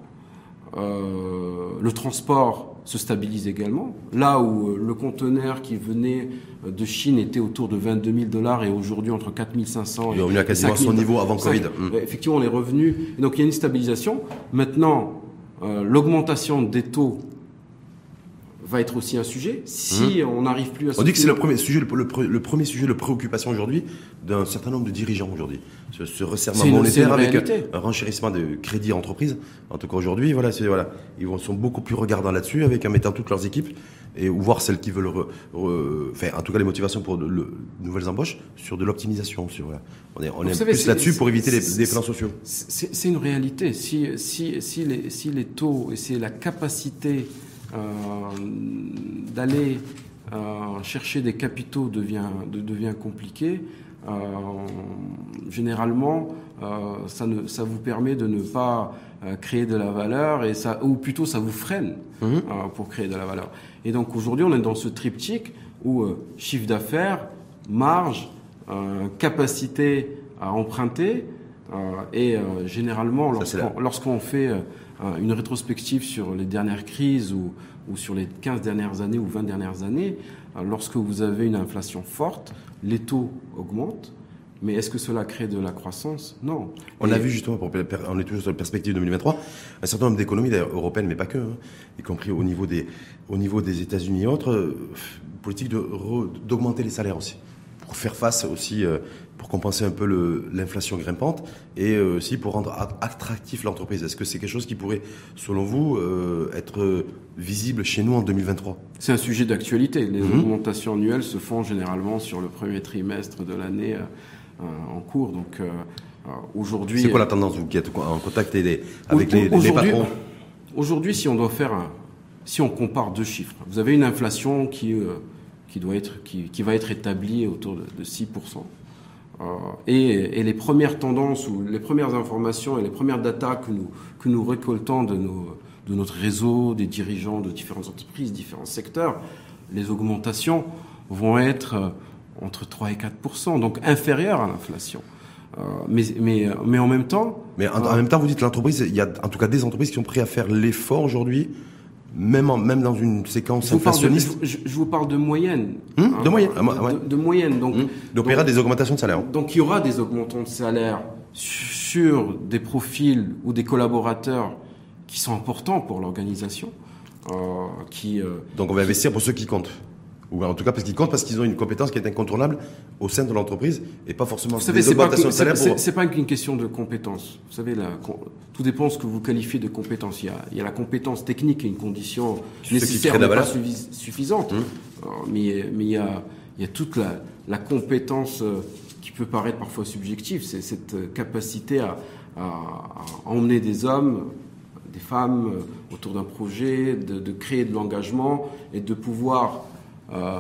Le transport se stabilise également. Là où euh, le conteneur qui venait euh, de Chine était autour de 22 000 dollars et aujourd'hui entre 4 500 et, il a quasiment son niveau avant Covid. Mm. Effectivement, les revenus. donc il y a une stabilisation. Maintenant, euh, l'augmentation des taux va être aussi un sujet. Si mmh. on n'arrive plus à... On dit que c'est le premier sujet, le, premier sujet de préoccupation aujourd'hui d'un certain nombre de dirigeants aujourd'hui. Ce, resserrement monétaire avec un renchérissement de crédits entreprises. En tout cas aujourd'hui, voilà, voilà, ils sont beaucoup plus regardants là-dessus avec en mettant toutes leurs équipes et ou voir celles qui veulent, faire en tout cas les motivations pour de, nouvelles embauches sur de l'optimisation. Sur on est, on est plus là-dessus pour éviter les, les plans sociaux. C'est une réalité. Si, si, si, les, si les taux et c'est la capacité d'aller euh, chercher des capitaux devient, devient compliqué. Euh, généralement, ça, ne, ça vous permet de ne pas créer de la valeur et ça, ou plutôt ça vous freine mhm. pour créer de la valeur. Et donc aujourd'hui, on est dans ce triptyque où chiffre d'affaires, marge, capacité à emprunter et généralement lorsqu'on fait une rétrospective sur les dernières crises ou, ou, sur les 15 dernières années ou 20 dernières années, euh, lorsque vous avez une inflation forte, les taux augmentent. Mais est-ce que cela crée de la croissance? Non. On a vu justement, pour, on est toujours sur la perspective 2023, un certain nombre d'économies européennes, mais pas que, hein, y compris au niveau des, au niveau des États-Unis et autres, euh, politique d'augmenter les salaires aussi, pour faire face aussi euh, pour compenser un peu l'inflation grimpante et euh, aussi pour rendre attractif l'entreprise. Est-ce que c'est quelque chose qui pourrait, selon vous, euh, être visible chez nous en 2023 C'est un sujet d'actualité. Les mhm. augmentations annuelles se font généralement sur le premier trimestre de l'année euh, en cours. Donc aujourd'hui. C'est quoi la tendance, vous qui êtes en contact avec les, les patrons? Aujourd'hui, si on doit faire un, si on compare deux chiffres, vous avez une inflation qui, qui, doit être, qui, qui va être établie autour de, de 6%. Euh, et, et, les premières tendances ou les premières informations et les premières datas que nous, que nous récoltons de, nos, de notre réseau, des dirigeants de différentes entreprises, différents secteurs, les augmentations vont être euh, entre 3 et 4% donc inférieures à l'inflation. Euh, mais, mais, mais en même temps. Mais en, en même temps, vous dites l'entreprise, il y a en tout cas des entreprises qui sont prêtes à faire l'effort aujourd'hui même, même dans une séquence inflationniste je, vous parle de moyenne. Hum, hein, de moyenne. De, moyenne. Donc, hum. donc, il y aura des augmentations de salaire. Donc il y aura des augmentations de salaire sur des profils ou des collaborateurs qui sont importants pour l'organisation. Euh, qui, euh, donc on va investir pour ceux qui comptent ou en tout cas parce qu'ils comptent parce qu'ils ont une compétence qui est incontournable au sein de l'entreprise et pas forcément vous savez, c'est pas, c'est, pas une question de compétence. Vous savez, la, tout dépend de ce que vous qualifiez de compétence. Il y a, il y a la compétence technique et une condition nécessaire mais pas suffisante. Hum. Euh, mais, mais il y a, il y a toute la, la compétence euh, qui peut paraître parfois subjective. C'est cette euh, capacité à, à, à emmener des hommes des femmes autour d'un projet, de, de créer de l'engagement et de pouvoir euh,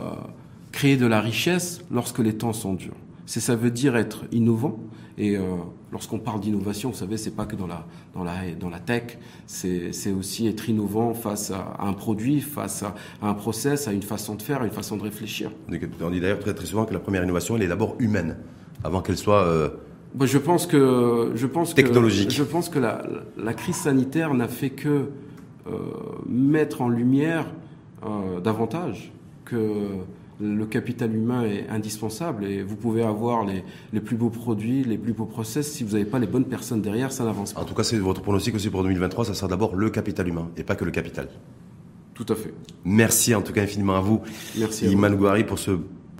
créer de la richesse lorsque les temps sont durs. C'est ça veut dire être innovant. Et euh, lorsqu'on parle d'innovation, vous savez, c'est pas que dans la dans la dans la tech, c'est aussi être innovant face à, un produit, face à, un process, à une façon de faire, à une façon de réfléchir. On dit d'ailleurs très très souvent que la première innovation, elle est d'abord humaine, avant qu'elle soit euh, je pense que je pense technologique. Que, je pense que la, la crise sanitaire n'a fait que euh, mettre en lumière euh, davantage que le capital humain est indispensable et vous pouvez avoir les, les plus beaux produits, les plus beaux process. Si vous n'avez pas les bonnes personnes derrière, ça n'avance pas. En tout cas, c'est votre pronostic aussi pour 2023. Ça sera d'abord le capital humain et pas que le capital. Tout à fait. Merci en tout cas infiniment à vous. Merci. Iman Gouari pour ce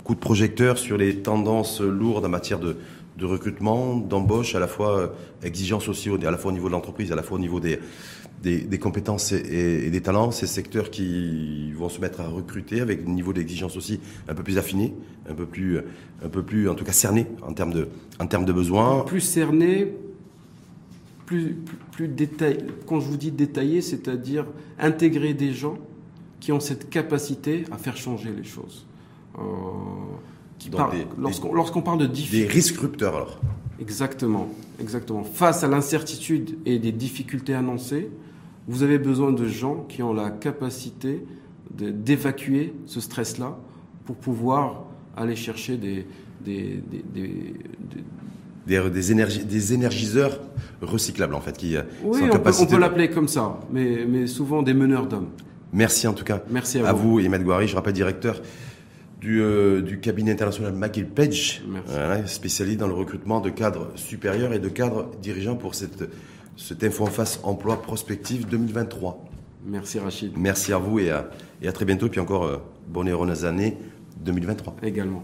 coup de projecteur sur les tendances lourdes en matière de, de recrutement, d'embauche, à la fois euh, exigence aussi, à la fois au niveau de l'entreprise, à la fois au niveau des, des, compétences et, des talents, ces secteurs qui vont se mettre à recruter avec un niveau d'exigence aussi un peu plus affiné, un peu plus, un peu plus, en tout cas cerné en termes de, en termes de besoins. Plus cerné, plus, plus, détaillé. Quand je vous dis détaillé, c'est-à-dire intégrer des gens qui ont cette capacité à faire changer les choses. Euh, lorsqu'on parle de difficultés. Des risques rupteurs alors. Exactement, exactement. Face à l'incertitude et des difficultés annoncées, vous avez besoin de gens qui ont la capacité d'évacuer ce stress-là pour pouvoir aller chercher des, des, des, des, des, des énergiseurs recyclables, en fait, qui oui, on peut, on peut l'appeler comme ça, mais, mais souvent des meneurs d'hommes. Merci en tout cas. Merci à, vous. vous, Gouari, je rappelle directeur du, euh, du cabinet international McGill Page, spécialisé dans le recrutement de cadres supérieurs et de cadres dirigeants pour cette cette info en face emploi prospective 2023. Merci Rachid. Merci à vous et à, et à très bientôt. Et puis encore, bonne et heureuse année 2023. Également.